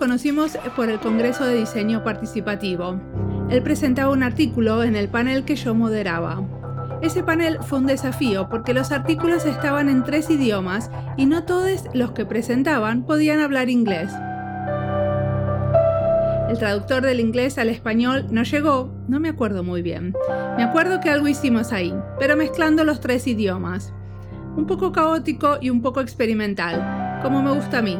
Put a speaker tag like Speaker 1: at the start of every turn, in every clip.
Speaker 1: conocimos por el Congreso de Diseño Participativo. Él presentaba un artículo en el panel que yo moderaba. Ese panel fue un desafío porque los artículos estaban en tres idiomas y no todos los que presentaban podían hablar inglés. El traductor del inglés al español no llegó, no me acuerdo muy bien. Me acuerdo que algo hicimos ahí, pero mezclando los tres idiomas. Un poco caótico y un poco experimental, como me gusta a mí.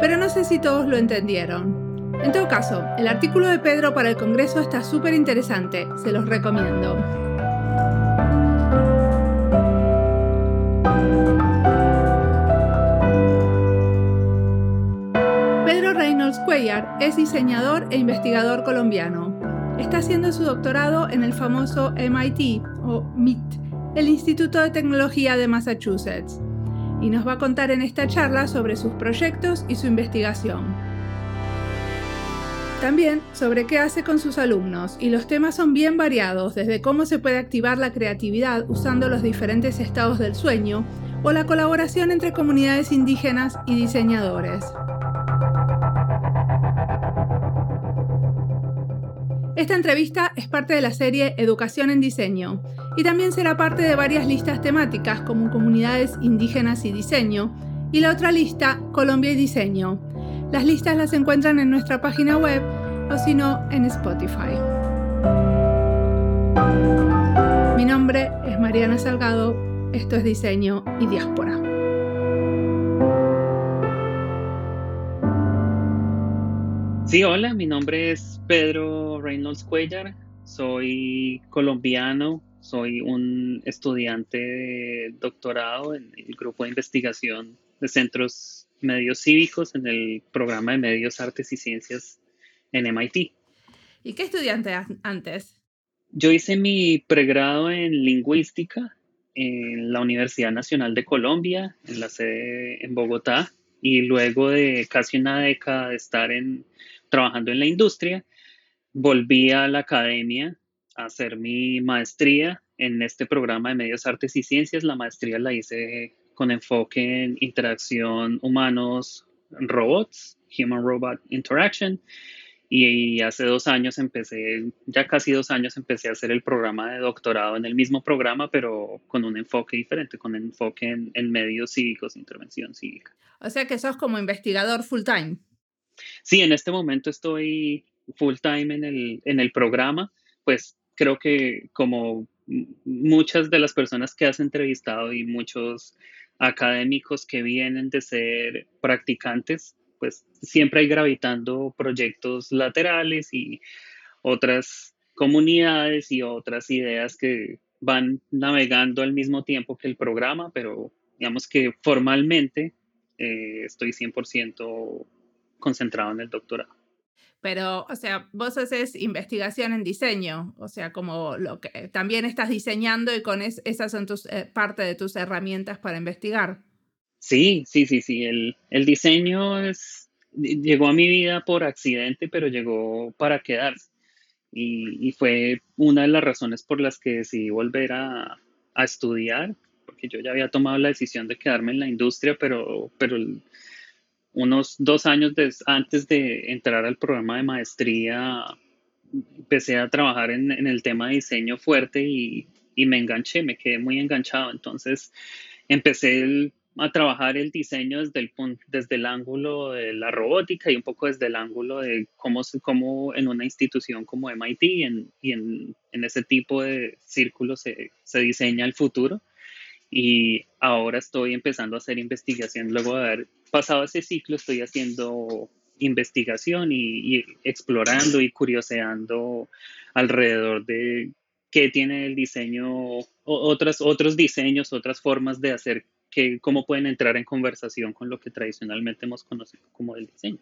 Speaker 1: Pero no sé si todos lo entendieron. En todo caso, el artículo de Pedro para el Congreso está súper interesante, se los recomiendo. Pedro Reynolds Cuellar es diseñador e investigador colombiano. Está haciendo su doctorado en el famoso MIT o MIT, el Instituto de Tecnología de Massachusetts, y nos va a contar en esta charla sobre sus proyectos y su investigación. También sobre qué hace con sus alumnos, y los temas son bien variados, desde cómo se puede activar la creatividad usando los diferentes estados del sueño, o la colaboración entre comunidades indígenas y diseñadores. Esta entrevista es parte de la serie Educación en Diseño y también será parte de varias listas temáticas como Comunidades Indígenas y Diseño y la otra lista Colombia y Diseño, las listas las encuentran en nuestra página web o si no en Spotify. Mi nombre es Mariana Salgado, esto es Diseño y Diáspora.
Speaker 2: Sí, hola, mi nombre es Pedro Reynolds Cuellar, soy colombiano, soy un estudiante de doctorado en el grupo de investigación de centros medios cívicos en el programa de medios, artes y ciencias en MIT.
Speaker 1: ¿Y qué estudiante antes?
Speaker 2: Yo hice mi pregrado en lingüística en la Universidad Nacional de Colombia, en la sede en Bogotá, y luego de casi una década de estar en, trabajando en la industria, volví a la academia a hacer mi maestría en este programa de medios, artes y ciencias. La maestría la hice con enfoque en interacción humanos-robots, Human-Robot Interaction. Y hace dos años empecé, ya casi dos años empecé a hacer el programa de doctorado en el mismo programa, pero con un enfoque diferente, con enfoque en, medios cívicos, intervención cívica.
Speaker 1: O sea que sos como investigador full time.
Speaker 2: Sí, en este momento estoy full time en el, en el programa, pues creo que como muchas de las personas que has entrevistado y muchos académicos que vienen de ser practicantes, pues siempre hay gravitando proyectos laterales y otras comunidades y otras ideas que van navegando al mismo tiempo que el programa, pero digamos que formalmente eh, estoy 100% concentrado en el doctorado.
Speaker 1: Pero, o sea, vos haces investigación en diseño, o sea, como lo que también estás diseñando y con esas son tus, eh, parte de tus herramientas para investigar.
Speaker 2: Sí, sí, sí, sí. El, el diseño es, llegó a mi vida por accidente, pero llegó para quedarse. Y, y fue una de las razones por las que decidí volver a, a estudiar, porque yo ya había tomado la decisión de quedarme en la industria, pero, pero unos dos años antes de entrar al programa de maestría, empecé a trabajar en, el tema de diseño fuerte y, me enganché, me quedé muy enganchado. Entonces empecé a trabajar el diseño desde el, desde el ángulo de la robótica y un poco desde el ángulo de cómo, cómo en una institución como MIT y en, ese tipo de círculos se, se diseña el futuro y ahora estoy empezando a hacer investigación. Luego de haber pasado ese ciclo, estoy haciendo investigación y, explorando y curioseando alrededor de qué tiene el diseño, otras, otros diseños, otras formas de hacer, que, cómo pueden entrar en conversación con lo que tradicionalmente hemos conocido como el diseño.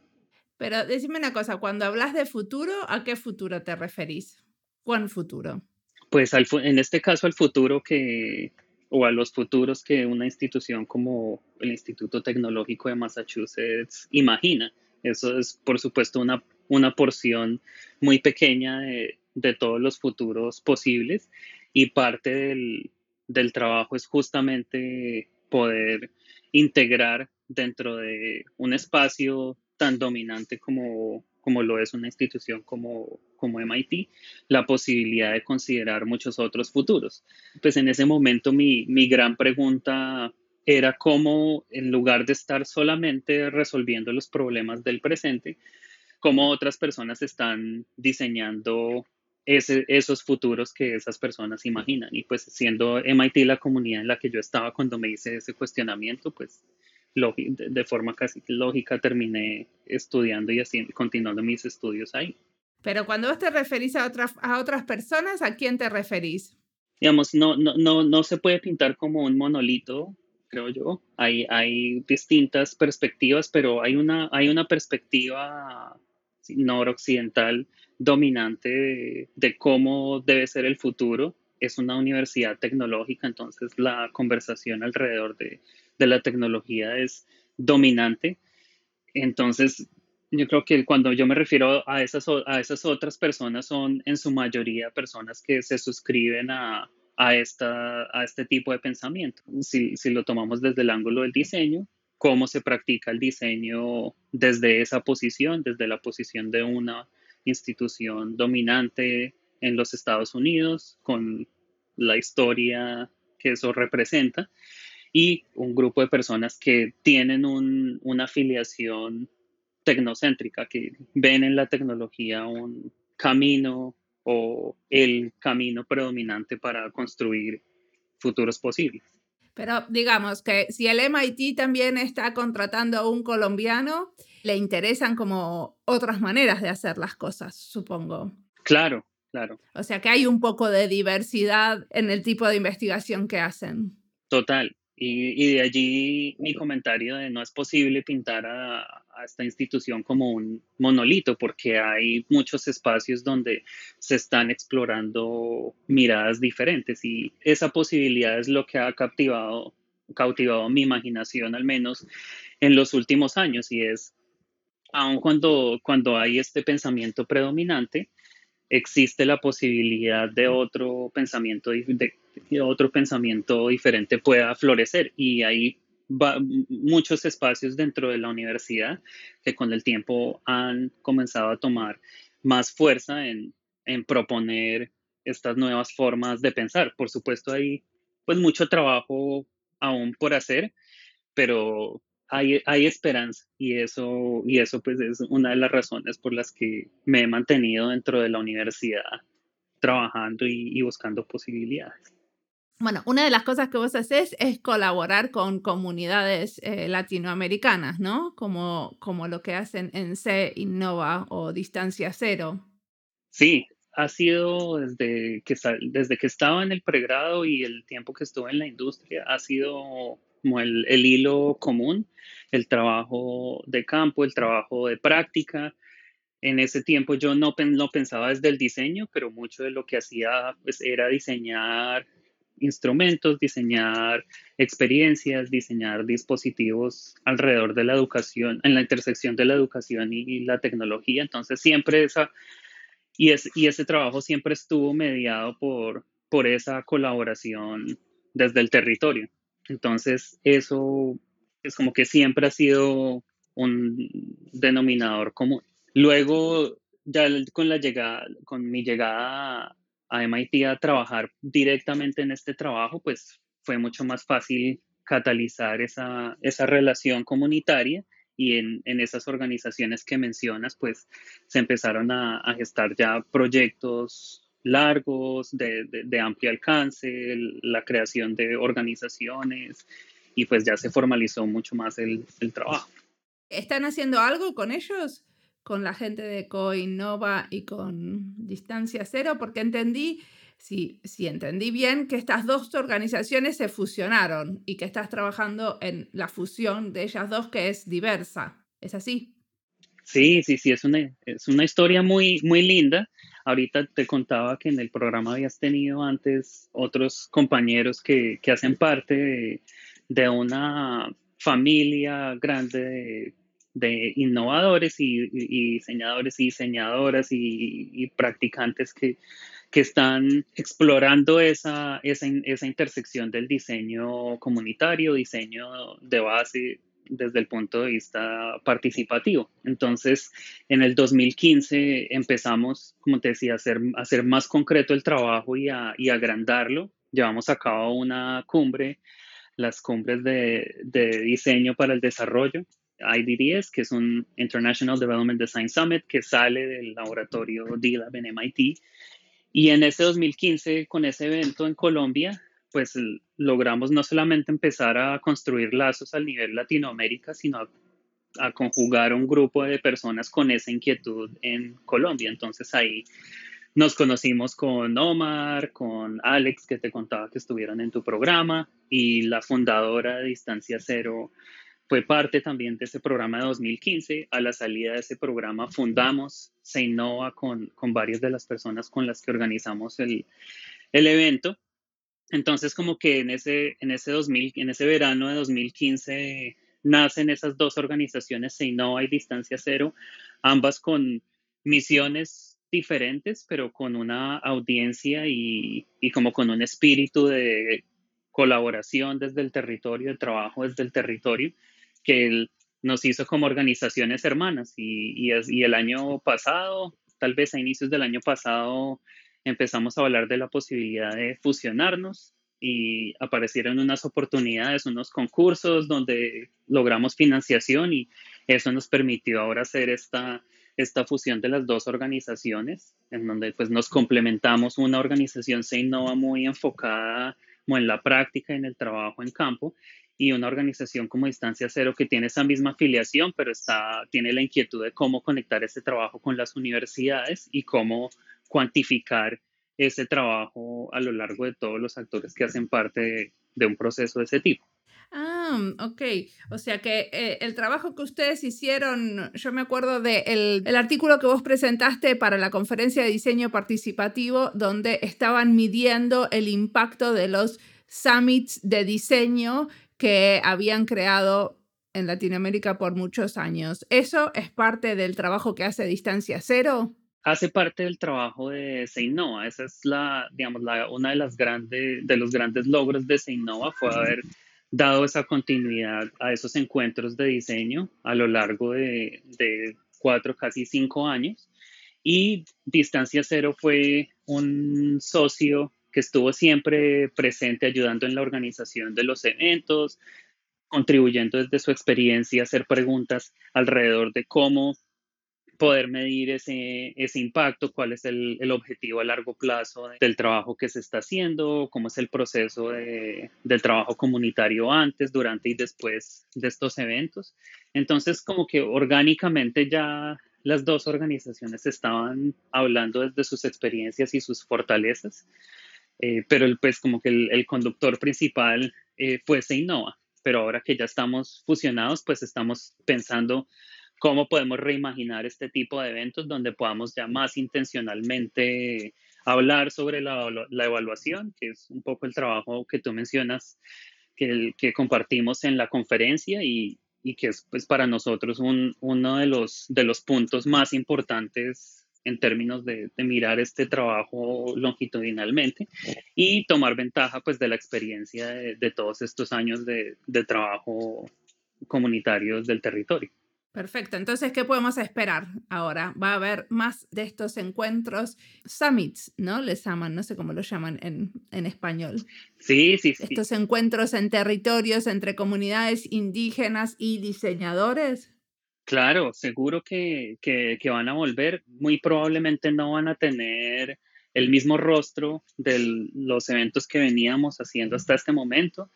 Speaker 1: Pero decime una cosa, cuando hablas de futuro, ¿a qué futuro te referís? ¿Cuán futuro?
Speaker 2: Pues en este caso al futuro que, o a los futuros que una institución como el Instituto Tecnológico de Massachusetts imagina. Eso es, por supuesto, una, una porción muy pequeña de, de todos los futuros posibles y parte del, del trabajo es justamente poder integrar dentro de un espacio tan dominante como, como lo es una institución como, como MIT, la posibilidad de considerar muchos otros futuros. Pues en ese momento mi, mi gran pregunta era cómo, en lugar de estar solamente resolviendo los problemas del presente, cómo otras personas están diseñando esos futuros que esas personas imaginan. Y pues siendo MIT la comunidad en la que yo estaba cuando me hice ese cuestionamiento, pues de forma casi lógica terminé estudiando y así, continuando mis estudios ahí.
Speaker 1: Pero cuando te referís a otras, a otras personas, ¿a quién te referís?
Speaker 2: Digamos, no, no, no, no se puede pintar como un monolito, creo yo. Hay, hay distintas perspectivas, pero hay una, hay una perspectiva noroccidental dominante de, cómo debe ser el futuro. Es una universidad tecnológica, entonces la conversación alrededor de, de la tecnología es dominante. Entonces, yo creo que cuando yo me refiero a esas, a esas otras personas, son en su mayoría personas que se suscriben a, a, esta, a este tipo de pensamiento. Si, si lo tomamos desde el ángulo del diseño, cómo se practica el diseño desde esa posición, desde la posición de una institución dominante en los Estados Unidos, con la historia que eso representa, y un grupo de personas que tienen una afiliación tecnocéntrica, que ven en la tecnología un camino o el camino predominante para construir futuros posibles.
Speaker 1: Pero digamos que si el MIT también está contratando a un colombiano, le interesan como otras maneras de hacer las cosas, supongo.
Speaker 2: Claro, claro.
Speaker 1: O sea que hay un poco de diversidad en el tipo de investigación que hacen.
Speaker 2: Total. Y, de allí mi comentario de no es posible pintar a, a, esta institución como un monolito, porque hay muchos espacios donde se están explorando miradas diferentes y esa posibilidad es lo que ha captivado, cautivado mi imaginación, al menos en los últimos años, y es, aun cuando, cuando hay este pensamiento predominante, existe la posibilidad de otro pensamiento, de, otro pensamiento diferente pueda florecer y muchos espacios dentro de la universidad que con el tiempo han comenzado a tomar más fuerza en, en proponer estas nuevas formas de pensar. Por supuesto, hay pues mucho trabajo aún por hacer, pero hay, hay esperanza y eso, y eso pues es una de las razones por las que me he mantenido dentro de la universidad trabajando y, buscando posibilidades.
Speaker 1: Bueno, una de las cosas que vos haces es colaborar con comunidades eh, latinoamericanas, ¿no? Como, como lo que hacen en C Innova o Distancia Cero.
Speaker 2: Sí, ha sido desde que, desde que estaba en el pregrado y el tiempo que estuve en la industria, ha sido como el, hilo común, el trabajo de campo, el trabajo de práctica. En ese tiempo yo no, no pensaba desde el diseño, pero mucho de lo que hacía pues, era diseñar instrumentos, diseñar experiencias, diseñar dispositivos alrededor de la educación, en la intersección de la educación y, la tecnología. Entonces siempre esa, y, es, y ese trabajo siempre estuvo mediado por, por esa colaboración desde el territorio. Entonces, eso es como que siempre ha sido un denominador común. Luego, ya con la llegada, con mi llegada a MIT a trabajar directamente en este trabajo, pues fue mucho más fácil catalizar esa, esa relación comunitaria y en, en, esas organizaciones que mencionas, pues se empezaron a, a gestar ya proyectos largos, de, de, amplio alcance, la creación de organizaciones y pues ya se formalizó mucho más el, el, trabajo.
Speaker 1: ¿Están haciendo algo con ellos? Con la gente de Coinnova y con Distancia Cero, porque entendí, si, si entendí bien, que estas dos organizaciones se fusionaron y que estás trabajando en la fusión de ellas dos que es diversa. ¿Es así?
Speaker 2: Sí, sí, sí, es una, es una historia muy, muy linda. Ahorita te contaba que en el programa habías tenido antes otros compañeros que, que hacen parte de, una familia grande de, innovadores y, diseñadores y diseñadoras y, practicantes que, que, están explorando esa, esa, intersección del diseño comunitario, diseño de base desde el punto de vista participativo. Entonces, en el 2015 empezamos, como te decía, a hacer, hacer más concreto el trabajo y a, agrandarlo. Llevamos a cabo una cumbre, las cumbres de, de diseño para el desarrollo, IDDS, que es un International Development Design Summit que sale del laboratorio DLAB en MIT. Y en ese 2015, con ese evento en Colombia, pues logramos no solamente empezar a construir lazos al nivel Latinoamérica, sino a, conjugar un grupo de personas con esa inquietud en Colombia. Entonces ahí nos conocimos con Omar, con Alex, que te contaba que estuvieron en tu programa, y la fundadora de Distancia Cero fue parte también de ese programa de 2015. A la salida de ese programa fundamos Se Innova con, con varias de las personas con las que organizamos el, el evento entonces, como que en ese, en ese, 2000, en ese verano de 2015 nacen esas dos organizaciones, Seinova y Distancia Cero, ambas con misiones diferentes, pero con una audiencia y, y como con un espíritu de colaboración desde el territorio, de trabajo desde el territorio, que nos hizo como organizaciones hermanas. Y, el año pasado, tal vez a inicios del año pasado, empezamos a hablar de la posibilidad de fusionarnos y aparecieron unas oportunidades, unos concursos donde logramos financiación y eso nos permitió ahora hacer esta, esta fusión de las dos organizaciones, en donde pues nos complementamos. Una organización se innova muy enfocada en la práctica, en el trabajo en campo, y una organización como Distancia Cero que tiene esa misma afiliación, pero está, tiene la inquietud de cómo conectar ese trabajo con las universidades y cómo cuantificar ese trabajo a lo largo de todos los actores que hacen parte de, un proceso de ese tipo.
Speaker 1: Ah, ok. O sea que eh, el trabajo que ustedes hicieron, yo me acuerdo del el artículo que vos presentaste para la conferencia de diseño participativo, donde estaban midiendo el impacto de los summits de diseño que habían creado en Latinoamérica por muchos años. ¿Eso es parte del trabajo que hace Distancia Cero?
Speaker 2: hace parte del trabajo de Seinova. Esa es la, digamos, la, una de las grandes, de los grandes logros de Seinova fue haber dado esa continuidad a esos encuentros de diseño a lo largo de, de cuatro, casi cinco años. Y Distancia Cero fue un socio que estuvo siempre presente ayudando en la organización de los eventos, contribuyendo desde su experiencia a hacer preguntas alrededor de cómo poder medir ese, ese impacto, cuál es el, el, objetivo a largo plazo del trabajo que se está haciendo, cómo es el proceso de, del trabajo comunitario antes, durante y después de estos eventos. Entonces, como que orgánicamente ya las dos organizaciones estaban hablando desde sus experiencias y sus fortalezas, eh, pero pues como que el, el conductor principal eh, fue Seinova, pero ahora que ya estamos fusionados, pues estamos pensando cómo podemos reimaginar este tipo de eventos donde podamos ya más intencionalmente hablar sobre la, evaluación, que es un poco el trabajo que tú mencionas, que, que compartimos en la conferencia y, que es pues, para nosotros uno de los, de los puntos más importantes en términos de, mirar este trabajo longitudinalmente y tomar ventaja pues de la experiencia de, todos estos años de, de trabajo comunitarios del territorio.
Speaker 1: Perfecto, entonces, ¿qué podemos esperar ahora? Va a haber más de estos encuentros, summits, ¿no? Les llaman, no sé cómo lo llaman en, en español.
Speaker 2: Sí, sí,
Speaker 1: sí. Estos encuentros en territorios entre comunidades indígenas y diseñadores.
Speaker 2: Claro, seguro que, que, van a volver. Muy probablemente no van a tener el mismo rostro de los eventos que veníamos haciendo hasta este momento,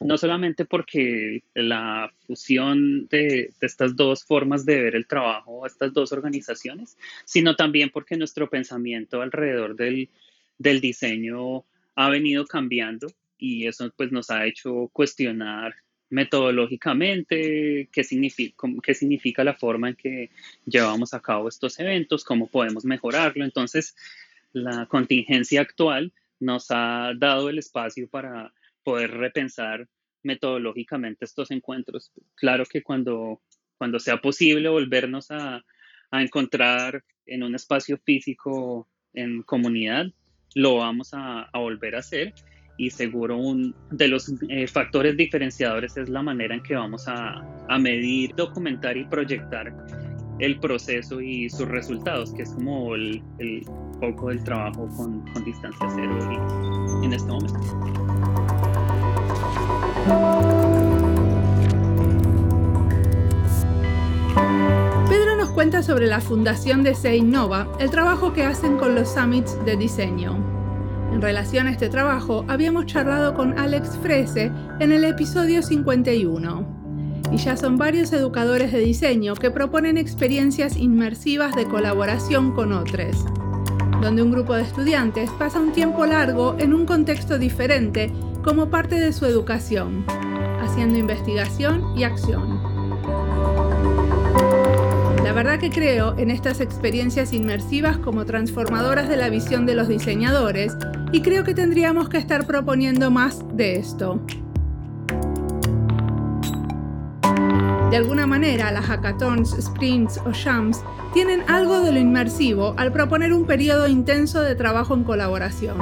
Speaker 2: no solamente porque la fusión de, estas dos formas de ver el trabajo, estas dos organizaciones, sino también porque nuestro pensamiento alrededor del, diseño ha venido cambiando y eso pues nos ha hecho cuestionar metodológicamente qué significa, la forma en que llevamos a cabo estos eventos, cómo podemos mejorarlo. Entonces, la contingencia actual nos ha dado el espacio para poder repensar metodológicamente estos encuentros. Claro que cuando, cuando sea posible volvernos a, encontrar en un espacio físico en comunidad, lo vamos a, volver a hacer y seguro un de los eh, factores diferenciadores es la manera en que vamos a, a medir, documentar y proyectar el proceso y sus resultados, que es como el, el foco del trabajo con, con distancia cero en este momento.
Speaker 1: Pedro nos cuenta sobre la fundación de Se Innova, el trabajo que hacen con los summits de diseño. En relación a este trabajo, habíamos charlado con Alex Frese en el episodio 51 y ya son varios educadores de diseño que proponen experiencias inmersivas de colaboración con otros, donde un grupo de estudiantes pasa un tiempo largo en un contexto diferente como parte de su educación, haciendo investigación y acción. La verdad que creo en estas experiencias inmersivas como transformadoras de la visión de los diseñadores y creo que tendríamos que estar proponiendo más de esto. De alguna manera, las hackathons, sprints o shams tienen algo de lo inmersivo al proponer un periodo intenso de trabajo en colaboración.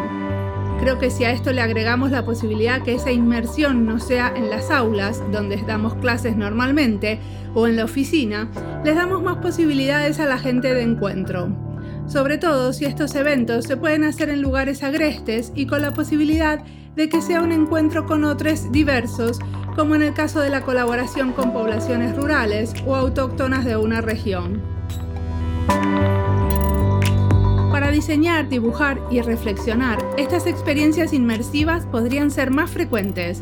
Speaker 1: Creo que si a esto le agregamos la posibilidad que esa inmersión no sea en las aulas, donde damos clases normalmente, o en la oficina, les damos más posibilidades a la gente de encuentro. Sobre todo si estos eventos se pueden hacer en lugares agrestes y con la posibilidad de que sea un encuentro con otros diversos como en el caso de la colaboración con poblaciones rurales o autóctonas de una región. Para diseñar, dibujar y reflexionar, estas experiencias inmersivas podrían ser más frecuentes.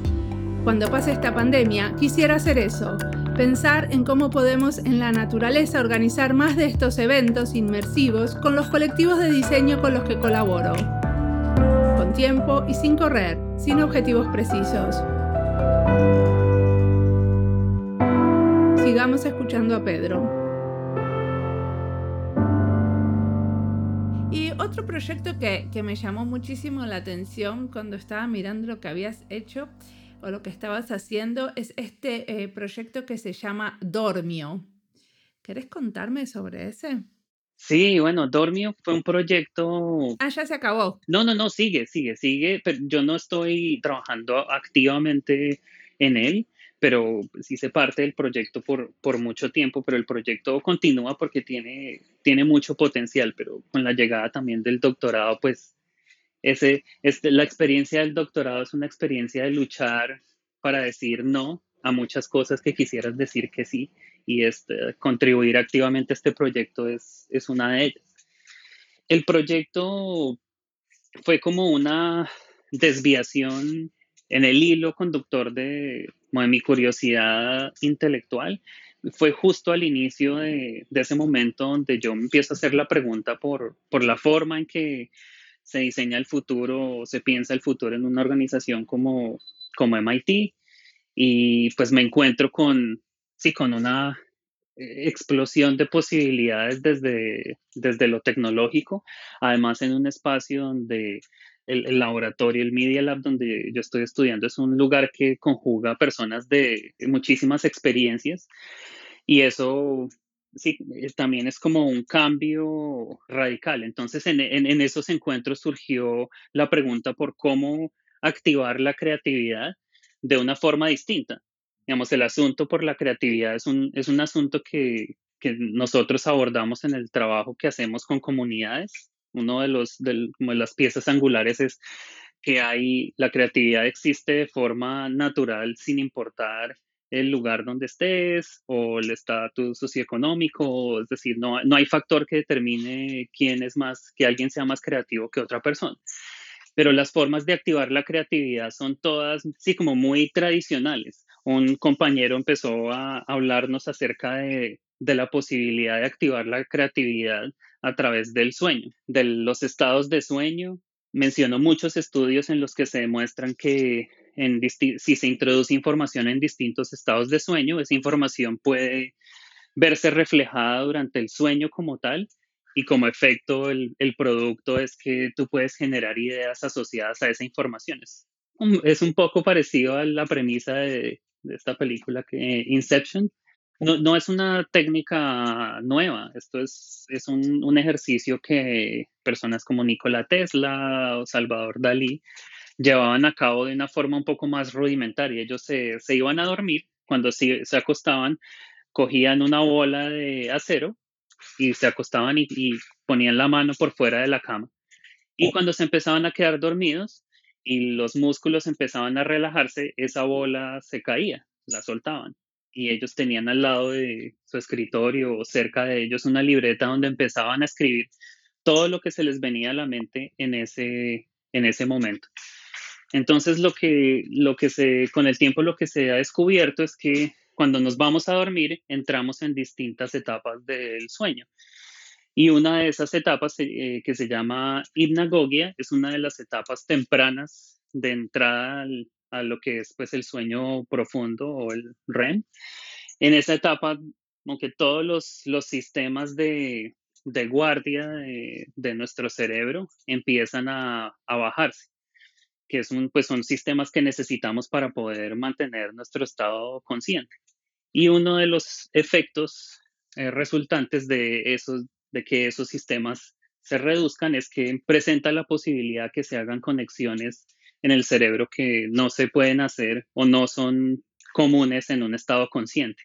Speaker 1: Cuando pase esta pandemia, quisiera hacer eso, pensar en cómo podemos en la naturaleza organizar más de estos eventos inmersivos con los colectivos de diseño con los que colaboro. Con tiempo y sin correr, sin objetivos precisos. Sigamos escuchando a Pedro. Y otro proyecto que, me llamó muchísimo la atención cuando estaba mirando lo que habías hecho o lo que estabas haciendo es este eh, proyecto que se llama Dormio. ¿Querés contarme sobre ese?
Speaker 2: Sí, bueno, Dormio fue un proyecto...
Speaker 1: Ah, ya se acabó.
Speaker 2: No, no, no, sigue, sigue, sigue, pero yo no estoy trabajando activamente en él, pero sí hice parte del proyecto por, por mucho tiempo, pero el proyecto continúa porque tiene, tiene mucho potencial, pero con la llegada también del doctorado, pues ese, este, la experiencia del doctorado es una experiencia de luchar para decir no a muchas cosas que quisieras decir que sí y este, contribuir activamente a este proyecto es, es una de ellas. El proyecto fue como una desviación en el hilo conductor de, de mi curiosidad intelectual. Fue justo al inicio de, de, ese momento donde yo empiezo a hacer la pregunta por, por la forma en que se diseña el futuro o se piensa el futuro en una organización como, como MIT. Y pues me encuentro con, sí, con una eh, explosión de posibilidades desde, desde lo tecnológico, además en un espacio donde el, laboratorio, el Media Lab donde yo estoy estudiando, es un lugar que conjuga personas de muchísimas experiencias y eso sí, también es como un cambio radical. Entonces, en, en, esos encuentros surgió la pregunta por cómo activar la creatividad de una forma distinta. Digamos, el asunto por la creatividad es un, es un asunto que, que nosotros abordamos en el trabajo que hacemos con comunidades uno de los de las piezas angulares es que hay la creatividad existe de forma natural sin importar el lugar donde estés o el estatus socioeconómico, es decir, no, no hay factor que determine quién es más, que alguien sea más creativo que otra persona. Pero las formas de activar la creatividad son todas, sí, como muy tradicionales. Un compañero empezó a hablarnos acerca de, de la posibilidad de activar la creatividad a través del sueño, de los estados de sueño. Menciono muchos estudios en los que se demuestran que en si se introduce información en distintos estados de sueño, esa información puede verse reflejada durante el sueño como tal y como efecto el, el producto es que tú puedes generar ideas asociadas a esa información. Es un, es un poco parecido a la premisa de, de esta película que Inception, no, no, es una técnica nueva, esto es, es un, ejercicio que personas como Nikola Tesla o Salvador Dalí llevaban a cabo de una forma un poco más rudimentaria. Ellos se, iban a dormir, cuando se, se, acostaban, cogían una bola de acero y se acostaban y, ponían la mano por fuera de la cama. Y cuando se empezaban a quedar dormidos y los músculos empezaban a relajarse, esa bola se caía, la soltaban. Y ellos tenían al lado de su escritorio o cerca de ellos una libreta donde empezaban a escribir todo lo que se les venía a la mente en ese, en ese momento. Entonces, lo que, se, con el tiempo lo que se ha descubierto es que cuando nos vamos a dormir, entramos en distintas etapas del sueño. Y una de esas etapas eh, que se llama hipnagogia es una de las etapas tempranas de entrada a lo que es pues, el sueño profundo o el REM. En esa etapa, aunque todos los, sistemas de, de guardia de, nuestro cerebro empiezan a, a bajarse que es pues son sistemas que necesitamos para poder mantener nuestro estado consciente. Y uno de los efectos eh, resultantes de, esos, de que esos sistemas se reduzcan es que presenta la posibilidad que se hagan conexiones en el cerebro que no se pueden hacer o no son comunes en un estado consciente.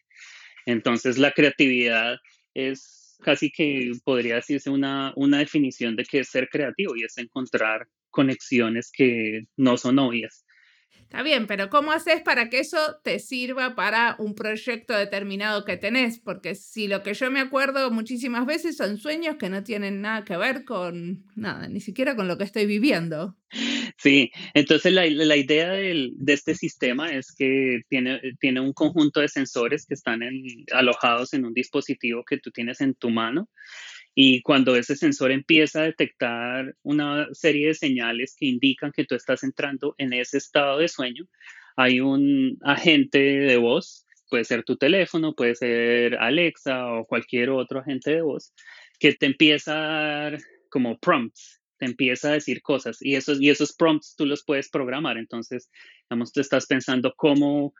Speaker 2: Entonces la creatividad es casi que podría decirse una, una definición de qué es ser creativo y es encontrar conexiones que no son obvias.
Speaker 1: Está bien, pero ¿cómo haces para que eso te sirva para un proyecto determinado que tenés? Porque si lo que yo me acuerdo muchísimas veces son sueños que no tienen nada que ver con nada, ni siquiera con lo que estoy viviendo.
Speaker 2: Sí, entonces la, idea de este sistema es que tiene, tiene un conjunto de sensores que están alojados en un dispositivo que tú tienes en tu mano y cuando ese sensor empieza a detectar una serie de señales que indican que tú estás entrando en ese estado de sueño, hay un agente de voz, puede ser tu teléfono, puede ser Alexa o cualquier otro agente de voz, que te empieza a dar como prompts, te empieza a decir cosas y esos, y esos prompts tú los puedes programar. Entonces, digamos, tú estás pensando cómo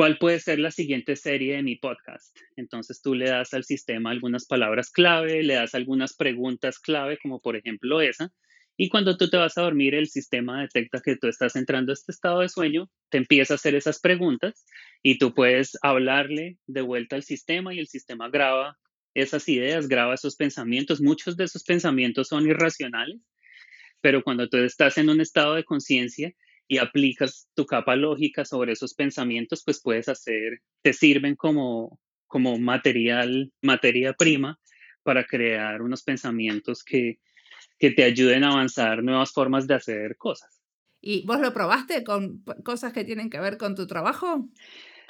Speaker 2: ¿Cuál puede ser la siguiente serie de mi podcast? Entonces tú le das al sistema algunas palabras clave, le das algunas preguntas clave, como por ejemplo esa, y cuando tú te vas a dormir, el sistema detecta que tú estás entrando a este estado de sueño, te empieza a hacer esas preguntas y tú puedes hablarle de vuelta al sistema y el sistema graba esas ideas, graba esos pensamientos. Muchos de esos pensamientos son irracionales, pero cuando tú estás en un estado de conciencia, y aplicas tu capa lógica sobre esos pensamientos, pues puedes hacer, te sirven como, como material, materia prima para crear unos pensamientos que, que te ayuden a avanzar nuevas formas de hacer cosas.
Speaker 1: ¿Y vos lo probaste con cosas que tienen que ver con tu trabajo?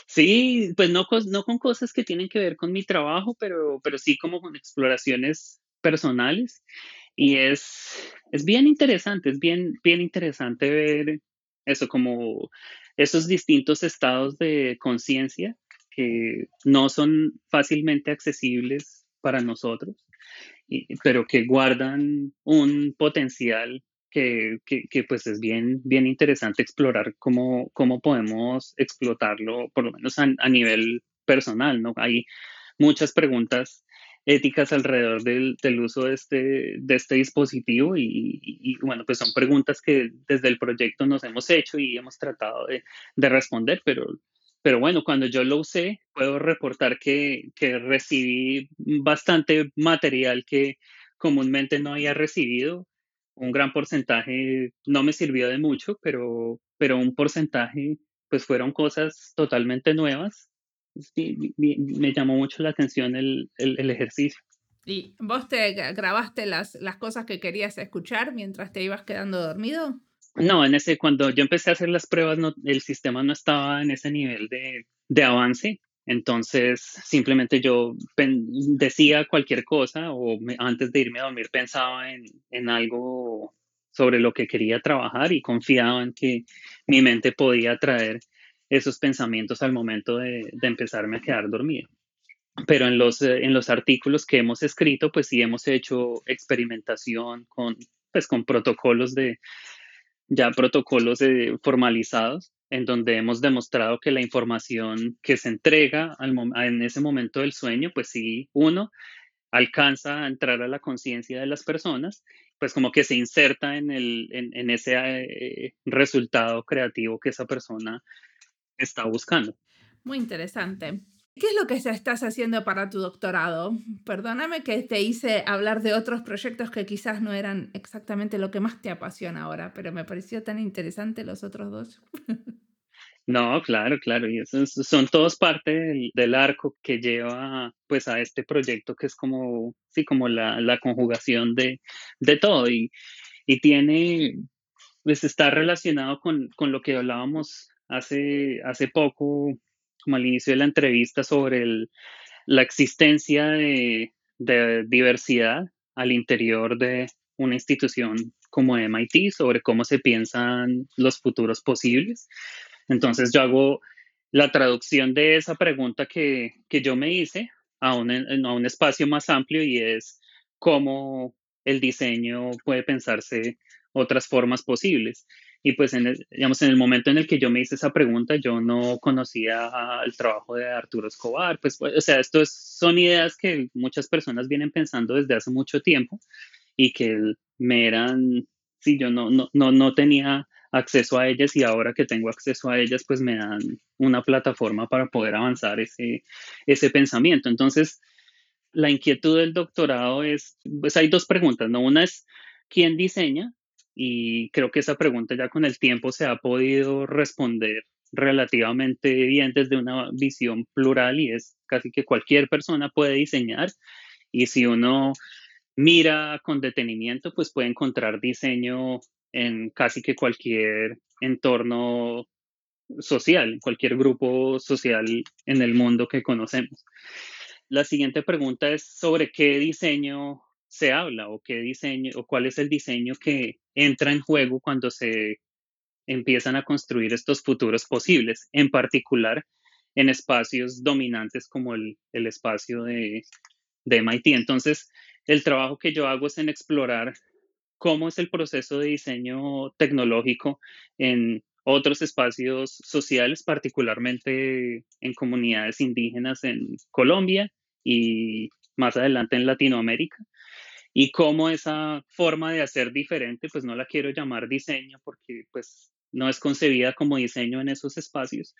Speaker 2: Sí, pues no, no con cosas que tienen que ver con mi trabajo, pero, pero sí como con exploraciones personales. Y es, es bien interesante, es bien, bien interesante ver eso, como esos distintos estados de conciencia que no son fácilmente accesibles para nosotros, pero que guardan un potencial que, que, pues es bien, bien interesante explorar cómo, cómo podemos explotarlo, por lo menos a, a nivel personal, ¿no? Hay muchas preguntas éticas alrededor del, uso de este, de este dispositivo y, bueno, pues son preguntas que desde el proyecto nos hemos hecho y hemos tratado de, de responder, pero, pero bueno, cuando yo lo usé, puedo reportar que, que recibí bastante material que comúnmente no había recibido. Un gran porcentaje no me sirvió de mucho, pero, pero un porcentaje pues fueron cosas totalmente nuevas sí, me llamó mucho la atención el, el, ejercicio.
Speaker 1: ¿Y vos te grabaste las, las cosas que querías escuchar mientras te ibas quedando dormido?
Speaker 2: No, en ese, cuando yo empecé a hacer las pruebas, no, el sistema no estaba en ese nivel de, de avance. Entonces, simplemente yo decía cualquier cosa o antes de irme a dormir pensaba en, en algo sobre lo que quería trabajar y confiaba en que mi mente podía traer esos pensamientos al momento de, empezarme a quedar dormido. Pero en los, eh, en los artículos que hemos escrito, pues sí hemos hecho experimentación con, pues, con protocolos de, ya protocolos de, formalizados, en donde hemos demostrado que la información que se entrega al, en ese momento del sueño, pues sí, uno, alcanza a entrar a la conciencia de las personas pues como que se inserta en, el, en, ese eh, resultado creativo que esa persona está buscando.
Speaker 1: Muy interesante. ¿Qué es lo que estás haciendo para tu doctorado? Perdóname que te hice hablar de otros proyectos que quizás no eran exactamente lo que más te apasiona ahora, pero me pareció tan interesante los otros dos.
Speaker 2: No, claro, claro, y esos son todos parte del, arco que lleva pues a este proyecto que es como, sí, como la, conjugación de, todo y, tiene, pues está relacionado con, lo que hablábamos hace, hace poco, como al inicio de la entrevista, sobre la existencia de, de diversidad al interior de una institución como MIT, sobre cómo se piensan los futuros posibles. Entonces yo hago la traducción de esa pregunta que, yo me hice a un, a un espacio más amplio y es cómo el diseño puede pensarse otras formas posibles. Y pues, en el, digamos, en el momento en el que yo me hice esa pregunta, yo no conocía el trabajo de Arturo Escobar. Pues, pues o sea, esto son ideas que muchas personas vienen pensando desde hace mucho tiempo y que me eran, sí, yo no, no, no, no tenía acceso a ellas y ahora que tengo acceso a ellas, pues me dan una plataforma para poder avanzar ese, ese pensamiento. Entonces, la inquietud del doctorado es, pues hay dos preguntas, ¿no? Una es, ¿quién diseña? Y creo que esa pregunta ya con el tiempo se ha podido responder relativamente bien desde una visión plural y es casi que cualquier persona puede diseñar y si uno mira con detenimiento, pues puede encontrar diseño en casi que cualquier entorno social, cualquier grupo social en el mundo que conocemos. La siguiente pregunta es sobre qué diseño se habla o qué diseño o cuál es el diseño que entra en juego cuando se empiezan a construir estos futuros posibles, en particular en espacios dominantes como el, espacio de, de MIT. Entonces, el trabajo que yo hago es en explorar cómo es el proceso de diseño tecnológico en otros espacios sociales, particularmente en comunidades indígenas en Colombia y más adelante en Latinoamérica. Y cómo esa forma de hacer diferente, pues no la quiero llamar diseño porque pues no es concebida como diseño en esos espacios.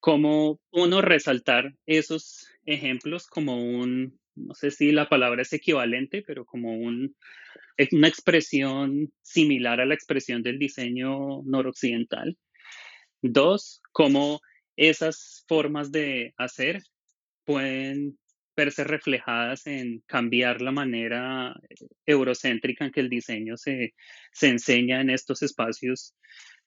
Speaker 2: Cómo uno resaltar esos ejemplos como un, no sé si la palabra es equivalente, pero como un, una expresión similar a la expresión del diseño noroccidental. Dos, cómo esas formas de hacer pueden verse reflejadas en cambiar la manera eurocéntrica en que el diseño se, se enseña en estos espacios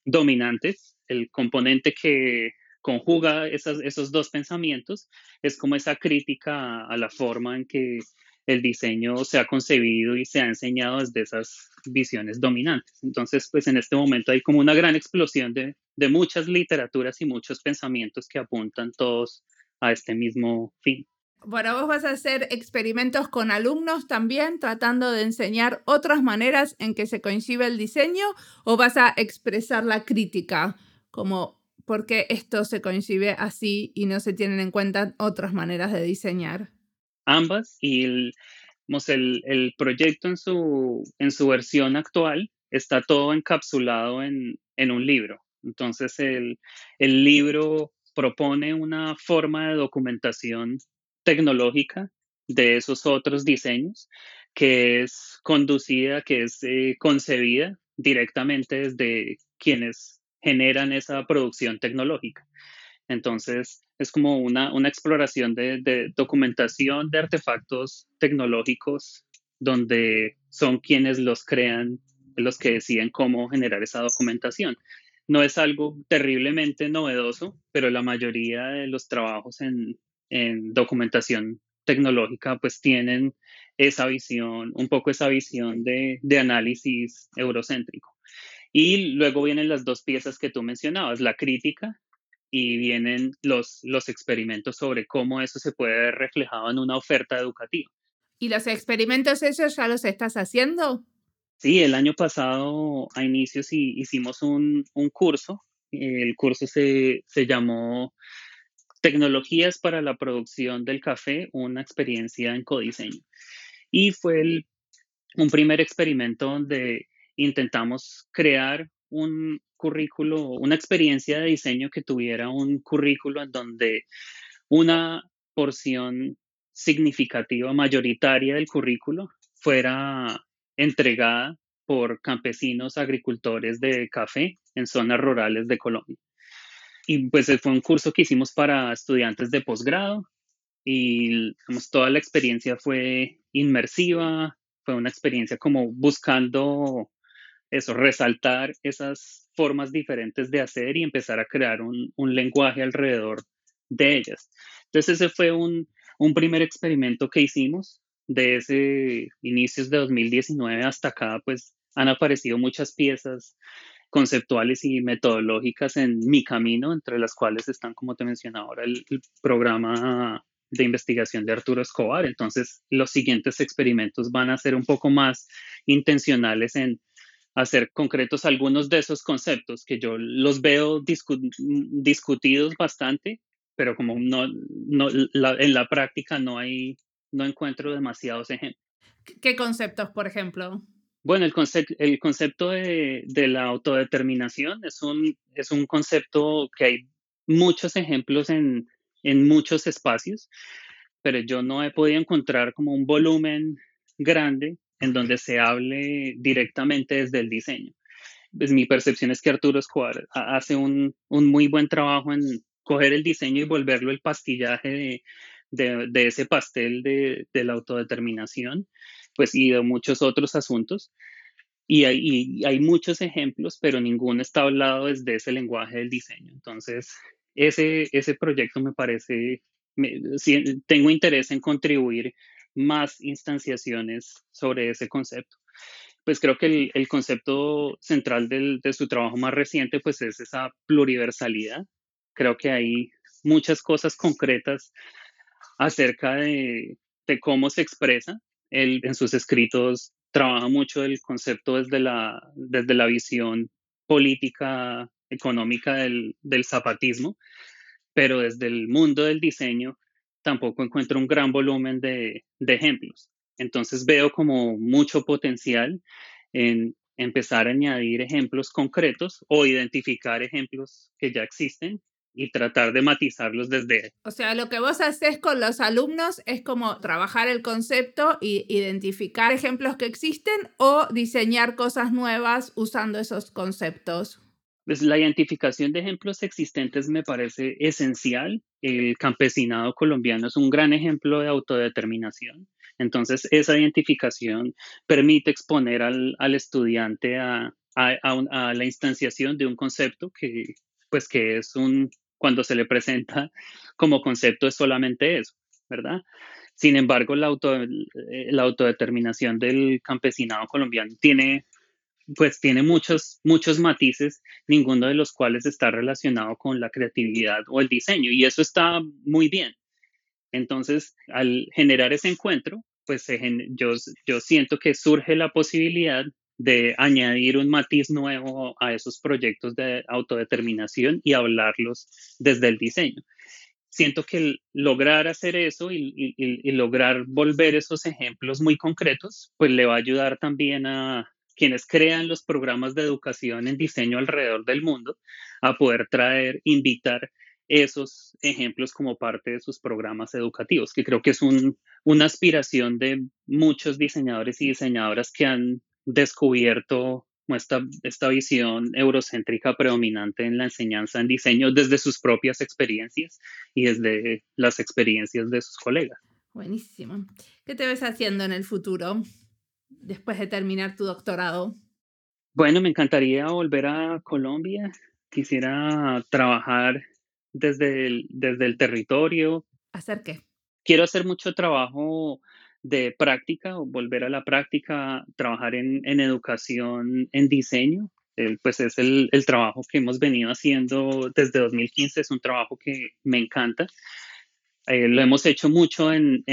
Speaker 2: dominantes. El componente que conjuga esos dos pensamientos es como esa crítica a la forma en que el diseño se ha concebido y se ha enseñado desde esas visiones dominantes. Entonces, pues en este momento hay como una gran explosión de, muchas literaturas y muchos pensamientos que apuntan todos a este mismo fin.
Speaker 1: Bueno, vos vas a hacer experimentos con alumnos también, tratando de enseñar otras maneras en que se coincide el diseño, o vas a expresar la crítica, como por qué esto se coincide así y no se tienen en cuenta otras maneras de diseñar
Speaker 2: ambas y el, proyecto en su, versión actual está todo encapsulado en, un libro. Entonces el libro propone una forma de documentación tecnológica de esos otros diseños que es conducida, que es eh, concebida directamente desde quienes generan esa producción tecnológica. Entonces, es como una, exploración de, documentación de artefactos tecnológicos donde son quienes los crean, los que deciden cómo generar esa documentación. No es algo terriblemente novedoso, pero la mayoría de los trabajos en, documentación tecnológica pues tienen esa visión, un poco esa visión de, de análisis eurocéntrico. Y luego vienen las dos piezas que tú mencionabas, la crítica y vienen los, los experimentos sobre cómo eso se puede ver reflejado en una oferta educativa.
Speaker 1: ¿Y los experimentos esos ya los estás haciendo?
Speaker 2: Sí, el año pasado a inicios hicimos un, un curso. El curso se, se llamó Tecnologías para la producción del café, una experiencia en codiseño. Y fue un primer experimento donde intentamos crear un currículo, una experiencia de diseño que tuviera un currículo en donde una porción significativa, mayoritaria del currículo fuera entregada por campesinos agricultores de café en zonas rurales de Colombia. Y pues fue un curso que hicimos para estudiantes de posgrado y toda la experiencia fue inmersiva, fue una experiencia como buscando eso, resaltar esas formas diferentes de hacer y empezar a crear un, un lenguaje alrededor de ellas. Entonces ese fue un, un primer experimento que hicimos de ese inicios de 2019 hasta acá, pues han aparecido muchas piezas conceptuales y metodológicas en mi camino, entre las cuales están, como te mencionaba ahora, el, programa de investigación de Arturo Escobar. Entonces, los siguientes experimentos van a ser un poco más intencionales en hacer concretos algunos de esos conceptos que yo los veo discutidos bastante, pero como no, no en la práctica no hay, no encuentro demasiados ejemplos.
Speaker 1: ¿Qué conceptos, por ejemplo?
Speaker 2: Bueno, el, concepto, el concepto de, la autodeterminación es un, es un concepto que hay muchos ejemplos en, en muchos espacios, pero yo no he podido encontrar como un volumen grande en donde se hable directamente desde el diseño. Pues mi percepción es que Arturo Escobar hace un, un muy buen trabajo en coger el diseño y volverlo el pastillaje de, de, de ese pastel de, de, la autodeterminación pues y de muchos otros asuntos. Y hay, hay muchos ejemplos, pero ninguno está hablado desde ese lenguaje del diseño. Entonces, ese, ese proyecto me parece, tengo interés en contribuir más instanciaciones sobre ese concepto. Pues creo que el, el concepto central del, de su trabajo más reciente pues es esa pluriversalidad. Creo que hay muchas cosas concretas acerca de, de cómo se expresa él en sus escritos trabaja mucho el concepto desde la, desde la visión política, económica del, zapatismo, pero desde el mundo del diseño tampoco encuentro un gran volumen de, de ejemplos. Entonces veo como mucho potencial en empezar a añadir ejemplos concretos o identificar ejemplos que ya existen y tratar de matizarlos desde...
Speaker 1: O sea, lo que vos haces con los alumnos es como trabajar el concepto e identificar ejemplos que existen o diseñar cosas nuevas usando esos conceptos.
Speaker 2: Pues la identificación de ejemplos existentes me parece esencial. El campesinado colombiano es un gran ejemplo de autodeterminación. Entonces, esa identificación permite exponer al, al estudiante a, a, a, la instanciación de un concepto que, pues que es un, cuando se le presenta como concepto es solamente eso, ¿verdad? Sin embargo, la, auto, eh, la autodeterminación del campesinado colombiano tiene, pues tiene muchos, muchos matices, ninguno de los cuales está relacionado con la creatividad o el diseño, y eso está muy bien. Entonces, al generar ese encuentro, pues yo, yo siento que surge la posibilidad de añadir un matiz nuevo a esos proyectos de autodeterminación y hablarlos desde el diseño. Siento que lograr hacer eso y, lograr volver esos ejemplos muy concretos, pues le va a ayudar también a quienes crean los programas de educación en diseño alrededor del mundo a poder traer, invitar esos ejemplos como parte de sus programas educativos, que creo que es una aspiración de muchos diseñadores y diseñadoras que han descubierto esta, esta visión eurocéntrica predominante en la enseñanza en diseño desde sus propias experiencias y desde las experiencias de sus colegas.
Speaker 1: Buenísimo. ¿Qué te ves haciendo en el futuro después de terminar tu doctorado?
Speaker 2: Bueno, me encantaría volver a Colombia. Quisiera trabajar desde el, desde el territorio.
Speaker 1: ¿Hacer qué?
Speaker 2: Quiero hacer mucho trabajo de práctica o volver a la práctica, trabajar en, educación, en diseño, pues es el, trabajo que hemos venido haciendo desde 2015, es un trabajo que me encanta. Eh, lo hemos hecho mucho en,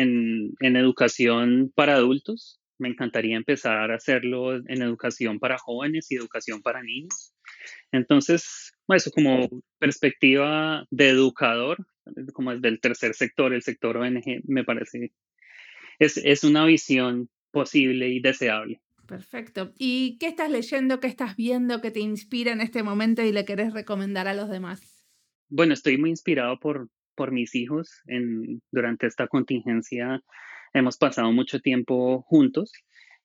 Speaker 2: educación para adultos, me encantaría empezar a hacerlo en educación para jóvenes y educación para niños. Entonces, eso como perspectiva de educador, como desde el tercer sector, el sector ONG, me parece es, es una visión posible y deseable.
Speaker 1: Perfecto. ¿Y qué estás leyendo, qué estás viendo, que te inspira en este momento y le querés recomendar a los demás?
Speaker 2: Bueno, estoy muy inspirado por, por mis hijos. En, durante esta contingencia hemos pasado mucho tiempo juntos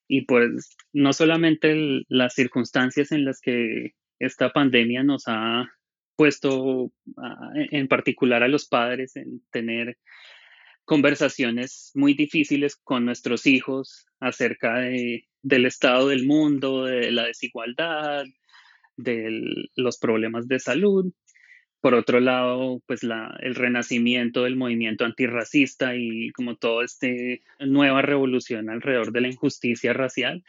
Speaker 2: y pues no solamente las circunstancias en las que esta pandemia nos ha puesto en particular a los padres en tener conversaciones muy difíciles con nuestros hijos acerca de, del estado del mundo, de la desigualdad, de los problemas de salud. Por otro lado, pues el renacimiento del movimiento antirracista y como toda esta nueva revolución alrededor de la injusticia racial,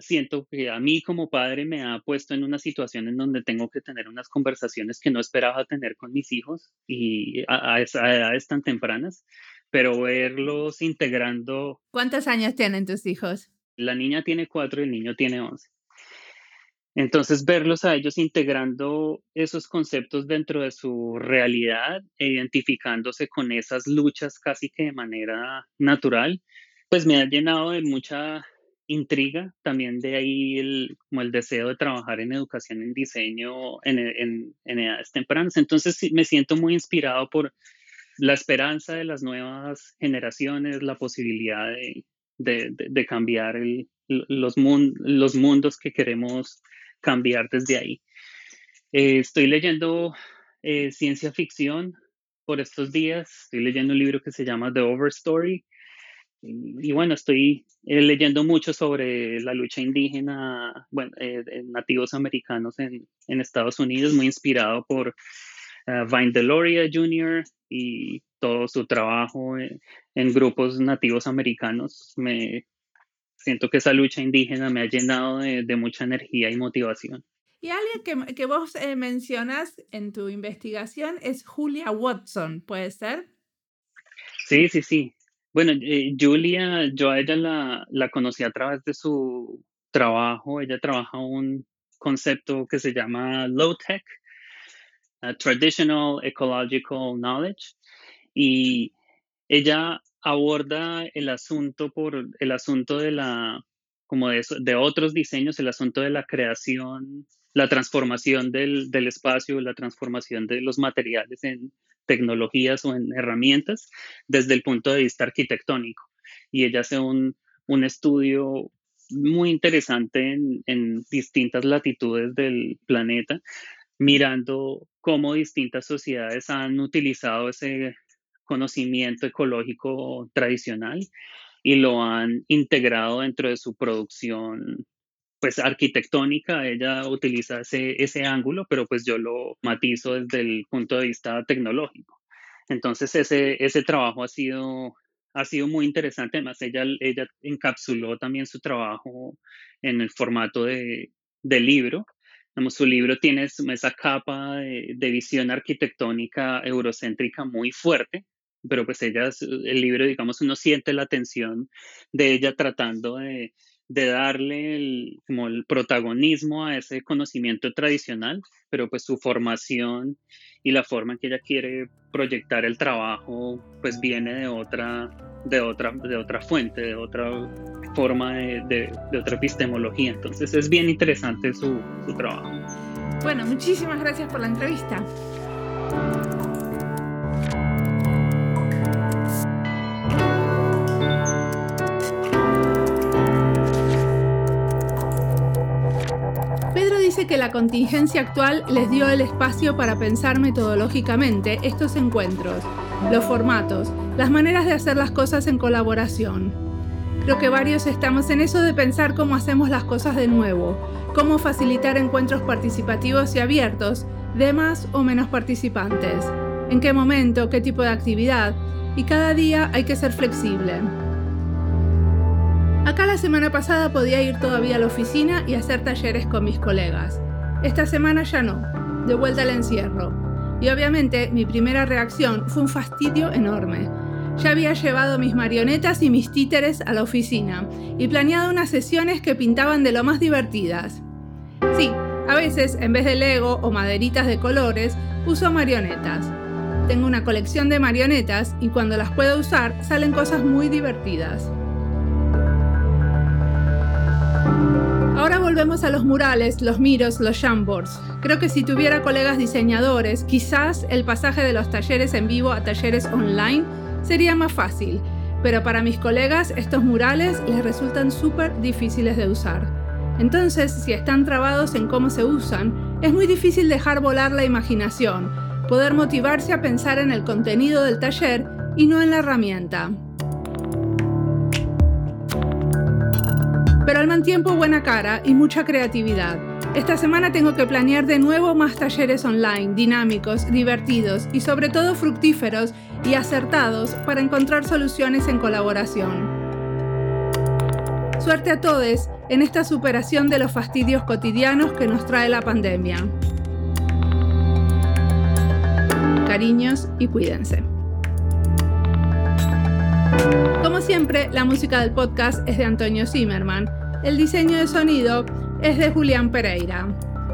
Speaker 2: siento que a mí como padre me ha puesto en una situación en donde tengo que tener unas conversaciones que no esperaba tener con mis hijos y a, a edades tan tempranas, pero verlos integrando.
Speaker 1: ¿Cuántos años tienen tus hijos?
Speaker 2: La niña tiene cuatro y el niño tiene once. Entonces, verlos a ellos integrando esos conceptos dentro de su realidad e identificándose con esas luchas casi que de manera natural, pues me ha llenado de mucha intriga, también de ahí el, como el deseo de trabajar en educación en diseño en, en, en edades tempranas. Entonces, me siento muy inspirado por la esperanza de las nuevas generaciones, la posibilidad de, de, cambiar los, los mundos que queremos cambiar desde ahí. Eh, estoy leyendo eh, ciencia ficción por estos días. Estoy leyendo un libro que se llama The Overstory. Y, bueno, estoy eh, leyendo mucho sobre la lucha indígena, bueno, nativos americanos en, en, Estados Unidos, muy inspirado por Vine Deloria Jr. y todo su trabajo en, en grupos nativos americanos. Me siento que esa lucha indígena me ha llenado de, de mucha energía y motivación.
Speaker 1: Y alguien que, que vos eh, mencionas en tu investigación es Julia Watson, ¿puede ser?
Speaker 2: Sí, sí, sí. Bueno, eh, Julia, yo a ella la, conocí a través de su trabajo. Ella trabaja un concepto que se llama low tech, traditional ecological knowledge, y ella aborda el asunto por el asunto de la como de, de otros diseños, el asunto de la creación, la transformación del, del, espacio, la transformación de los materiales en tecnologías o en herramientas desde el punto de vista arquitectónico. Y ella hace un, un estudio muy interesante en, en distintas latitudes del planeta, mirando cómo distintas sociedades han utilizado ese conocimiento ecológico tradicional y lo han integrado dentro de su producción pues arquitectónica, ella utiliza ese, ese ángulo, pero pues yo lo matizo desde el punto de vista tecnológico. Entonces ese, ese trabajo ha sido, ha sido muy interesante, además ella, ella encapsuló también su trabajo en el formato de, de libro, su libro tiene esa capa de, de, visión arquitectónica eurocéntrica muy fuerte, pero pues ella, el libro, digamos, uno siente la atención de ella tratando de, de darle el, como el protagonismo a ese conocimiento tradicional, pero pues su formación y la forma en que ella quiere proyectar el trabajo, pues viene de otra, de otra, de otra fuente, de otra forma de, de, de otra epistemología. Entonces es bien interesante su, su trabajo.
Speaker 1: Bueno, muchísimas gracias por la entrevista. Que la contingencia actual les dio el espacio para pensar metodológicamente estos encuentros, los formatos, las maneras de hacer las cosas en colaboración. Creo que varios estamos en eso de pensar cómo hacemos las cosas de nuevo, cómo facilitar encuentros participativos y abiertos de más o menos participantes, en qué momento, qué tipo de actividad, y cada día hay que ser flexible. Acá la semana pasada podía ir todavía a la oficina y hacer talleres con mis colegas. Esta semana ya no, de vuelta al encierro. Y obviamente mi primera reacción fue un fastidio enorme. Ya había llevado mis marionetas y mis títeres a la oficina y planeado unas sesiones que pintaban de lo más divertidas. Sí, a veces en vez de Lego o maderitas de colores, uso marionetas. Tengo una colección de marionetas y cuando las puedo usar salen cosas muy divertidas. Volvemos a los murales, los miros, los jamboards. Creo que si tuviera colegas diseñadores, quizás el pasaje de los talleres en vivo a talleres online sería más fácil, pero para mis colegas estos murales les resultan súper difíciles de usar. Entonces, si están trabados en cómo se usan, es muy difícil dejar volar la imaginación, poder motivarse a pensar en el contenido del taller y no en la herramienta. Pero al mal tiempo buena cara y mucha creatividad. Esta semana tengo que planear de nuevo más talleres online, dinámicos, divertidos y sobre todo fructíferos y acertados para encontrar soluciones en colaboración. Suerte a todos en esta superación de los fastidios cotidianos que nos trae la pandemia. Cariños y cuídense. Siempre, la música del podcast es de Antonio Zimmerman. El diseño de sonido es de Julián Pereira.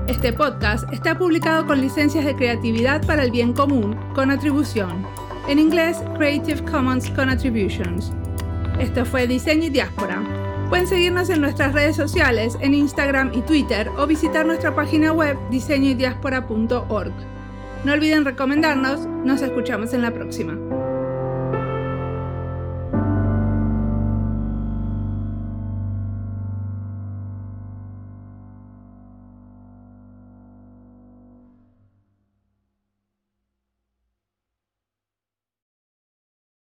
Speaker 1: Este podcast está publicado con licencias de creatividad para el bien común, con atribución. En inglés, Creative Commons con Attributions. Esto fue Diseño y Diáspora. Pueden seguirnos en nuestras redes sociales, en Instagram y Twitter, o visitar nuestra página web diseñoydiaspora.org. No olviden recomendarnos, nos escuchamos en la próxima.